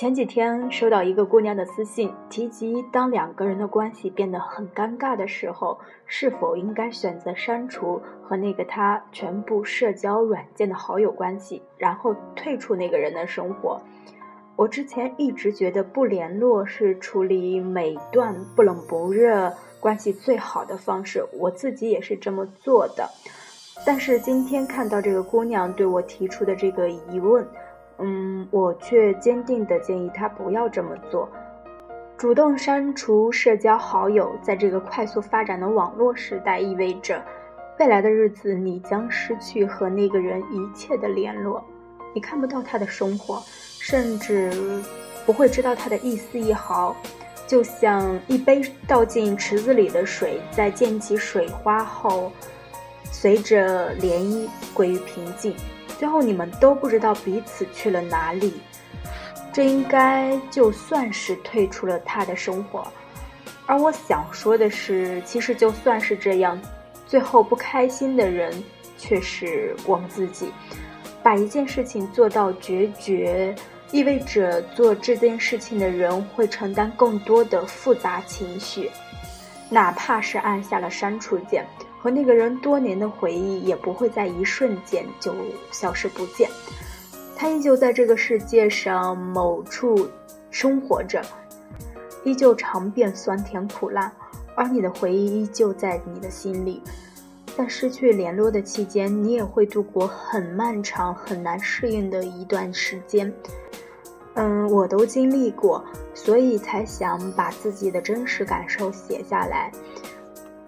前几天收到一个姑娘的私信，提及当两个人的关系变得很尴尬的时候，是否应该选择删除和那个他全部社交软件的好友关系，然后退出那个人的生活。我之前一直觉得不联络是处理每段不冷不热关系最好的方式，我自己也是这么做的。但是今天看到这个姑娘对我提出的这个疑问。嗯，我却坚定地建议他不要这么做，主动删除社交好友。在这个快速发展的网络时代，意味着未来的日子你将失去和那个人一切的联络，你看不到他的生活，甚至不会知道他的一丝一毫。就像一杯倒进池子里的水，在溅起水花后，随着涟漪归于平静。最后你们都不知道彼此去了哪里，这应该就算是退出了他的生活。而我想说的是，其实就算是这样，最后不开心的人却是我们自己。把一件事情做到决绝，意味着做这件事情的人会承担更多的复杂情绪，哪怕是按下了删除键。和那个人多年的回忆也不会在一瞬间就消失不见，他依旧在这个世界上某处生活着，依旧尝遍酸甜苦辣，而你的回忆依旧在你的心里。在失去联络的期间，你也会度过很漫长、很难适应的一段时间。嗯，我都经历过，所以才想把自己的真实感受写下来。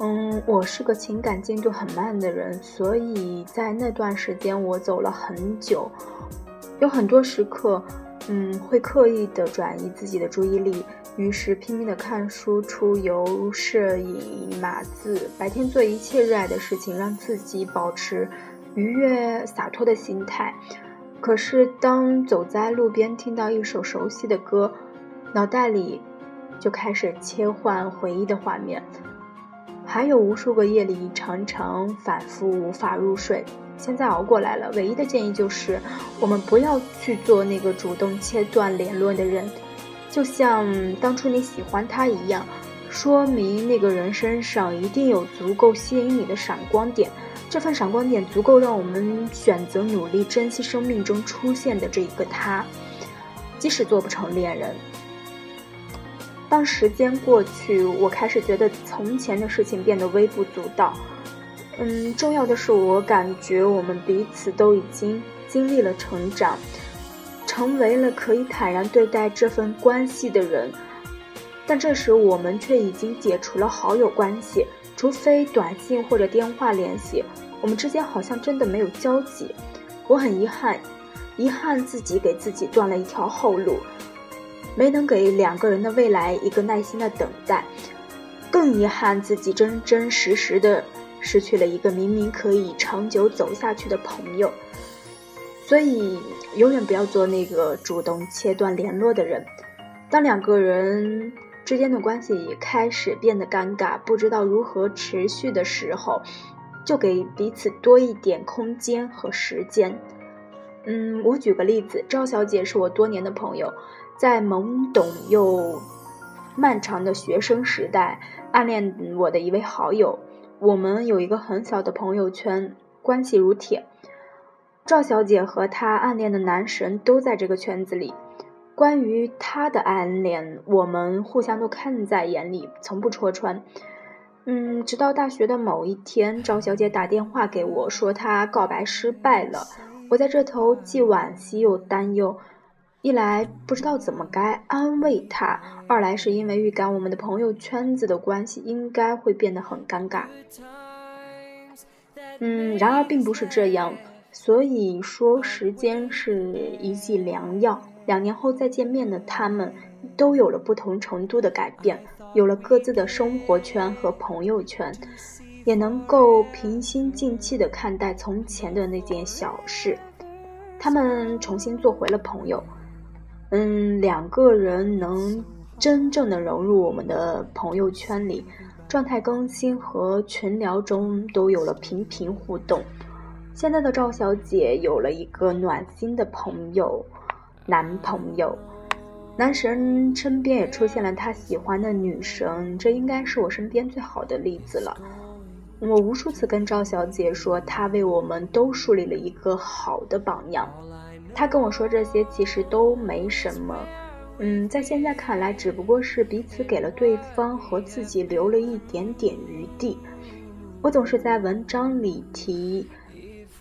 嗯，我是个情感进度很慢的人，所以在那段时间我走了很久，有很多时刻，嗯，会刻意的转移自己的注意力，于是拼命的看书、出游、摄影、码字，白天做一切热爱的事情，让自己保持愉悦、洒脱的心态。可是当走在路边，听到一首熟悉的歌，脑袋里就开始切换回忆的画面。还有无数个夜里，常常反复无法入睡。现在熬过来了，唯一的建议就是，我们不要去做那个主动切断联络的人。就像当初你喜欢他一样，说明那个人身上一定有足够吸引你的闪光点。这份闪光点足够让我们选择努力珍惜生命中出现的这一个他，即使做不成恋人。当时间过去，我开始觉得从前的事情变得微不足道。嗯，重要的是，我感觉我们彼此都已经经历了成长，成为了可以坦然对待这份关系的人。但这时，我们却已经解除了好友关系，除非短信或者电话联系，我们之间好像真的没有交集。我很遗憾，遗憾自己给自己断了一条后路。没能给两个人的未来一个耐心的等待，更遗憾自己真真实实的失去了一个明明可以长久走下去的朋友。所以，永远不要做那个主动切断联络的人。当两个人之间的关系开始变得尴尬，不知道如何持续的时候，就给彼此多一点空间和时间。嗯，我举个例子，赵小姐是我多年的朋友。在懵懂又漫长的学生时代，暗恋我的一位好友，我们有一个很小的朋友圈，关系如铁。赵小姐和她暗恋的男神都在这个圈子里。关于她的暗恋，我们互相都看在眼里，从不戳穿。嗯，直到大学的某一天，赵小姐打电话给我说她告白失败了。我在这头既惋惜又担忧。一来不知道怎么该安慰他，二来是因为预感我们的朋友圈子的关系应该会变得很尴尬。嗯，然而并不是这样，所以说时间是一剂良药。两年后再见面的他们，都有了不同程度的改变，有了各自的生活圈和朋友圈，也能够平心静气地看待从前的那件小事。他们重新做回了朋友。嗯，两个人能真正的融入我们的朋友圈里，状态更新和群聊中都有了频频互动。现在的赵小姐有了一个暖心的朋友，男朋友。男神身边也出现了他喜欢的女生，这应该是我身边最好的例子了。我无数次跟赵小姐说，她为我们都树立了一个好的榜样。他跟我说这些其实都没什么，嗯，在现在看来，只不过是彼此给了对方和自己留了一点点余地。我总是在文章里提，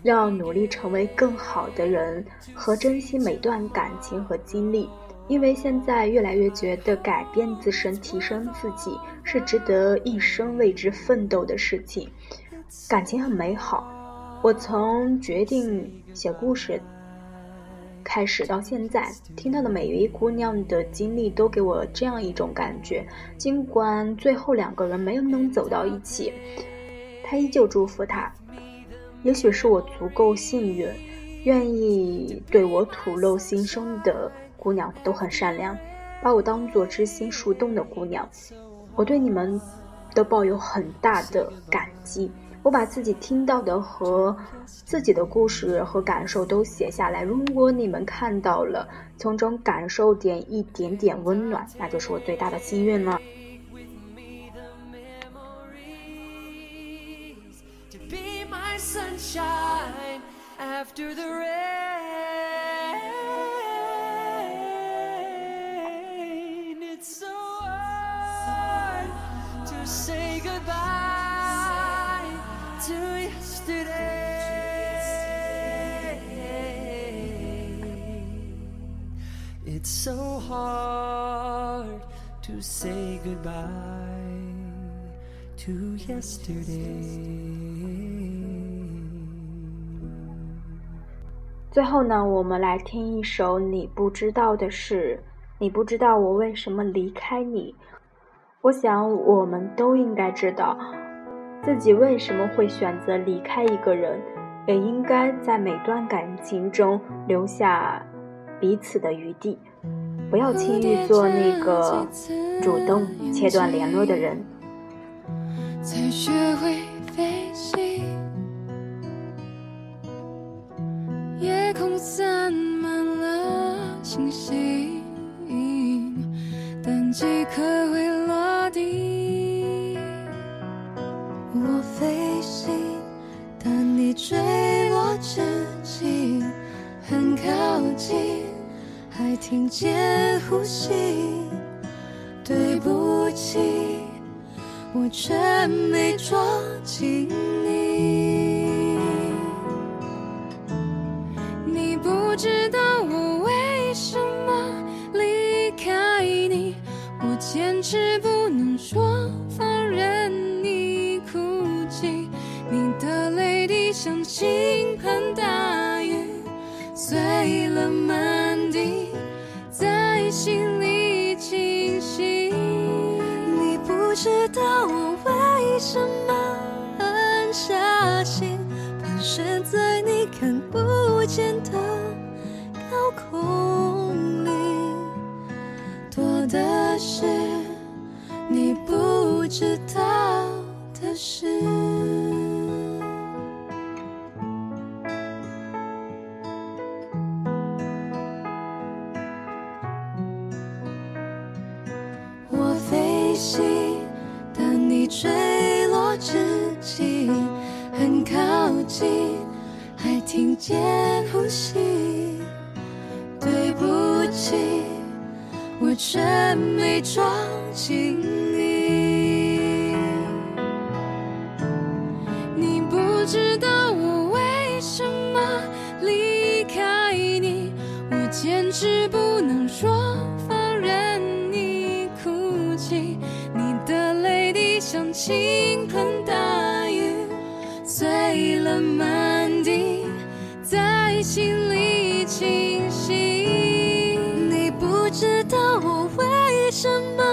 要努力成为更好的人和珍惜每段感情和经历。因为现在越来越觉得改变自身、提升自己是值得一生为之奋斗的事情。感情很美好，我从决定写故事开始到现在，听到的每一位姑娘的经历都给我这样一种感觉。尽管最后两个人没有能走到一起，他依旧祝福她。也许是我足够幸运，愿意对我吐露心声的。姑娘都很善良，把我当做知心树洞的姑娘，我对你们都抱有很大的感激。我把自己听到的和自己的故事和感受都写下来，如果你们看到了，从中感受点一点点温暖，那就是我最大的心愿了。So hard to say goodbye to yesterday。最后呢，我们来听一首你不知道的事。你不知道我为什么离开你。我想我们都应该知道自己为什么会选择离开一个人，也应该在每段感情中留下彼此的余地。不要轻易做那个主动切断联络的人。才学会飞行，夜空散满了星星，但几颗会落地。我飞行，但你坠落之际很靠近。还听见呼吸，对不起，我却没抓紧你。你不知道我为什么离开你，我坚持不能说放任你哭泣，你的泪滴像倾盆大雨，碎了满道我为什么狠下心，盘旋在你看不见的高空里，多的是你不知道的事。我飞行近，还听见呼吸。对不起，我却没抓紧你。你不知道我为什么离开你，我坚持不能说。放任你哭泣，你的泪滴像倾盆，了满地，在心里清晰。你不知道我为什么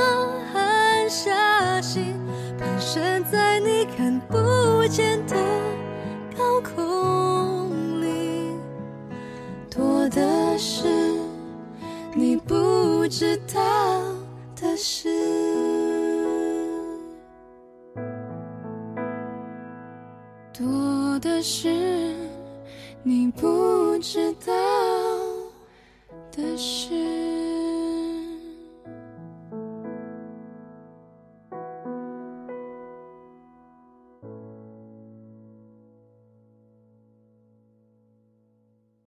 狠下心，盘旋在你看不见的高空里，多的是你不知道的事。多的是你不知道的事。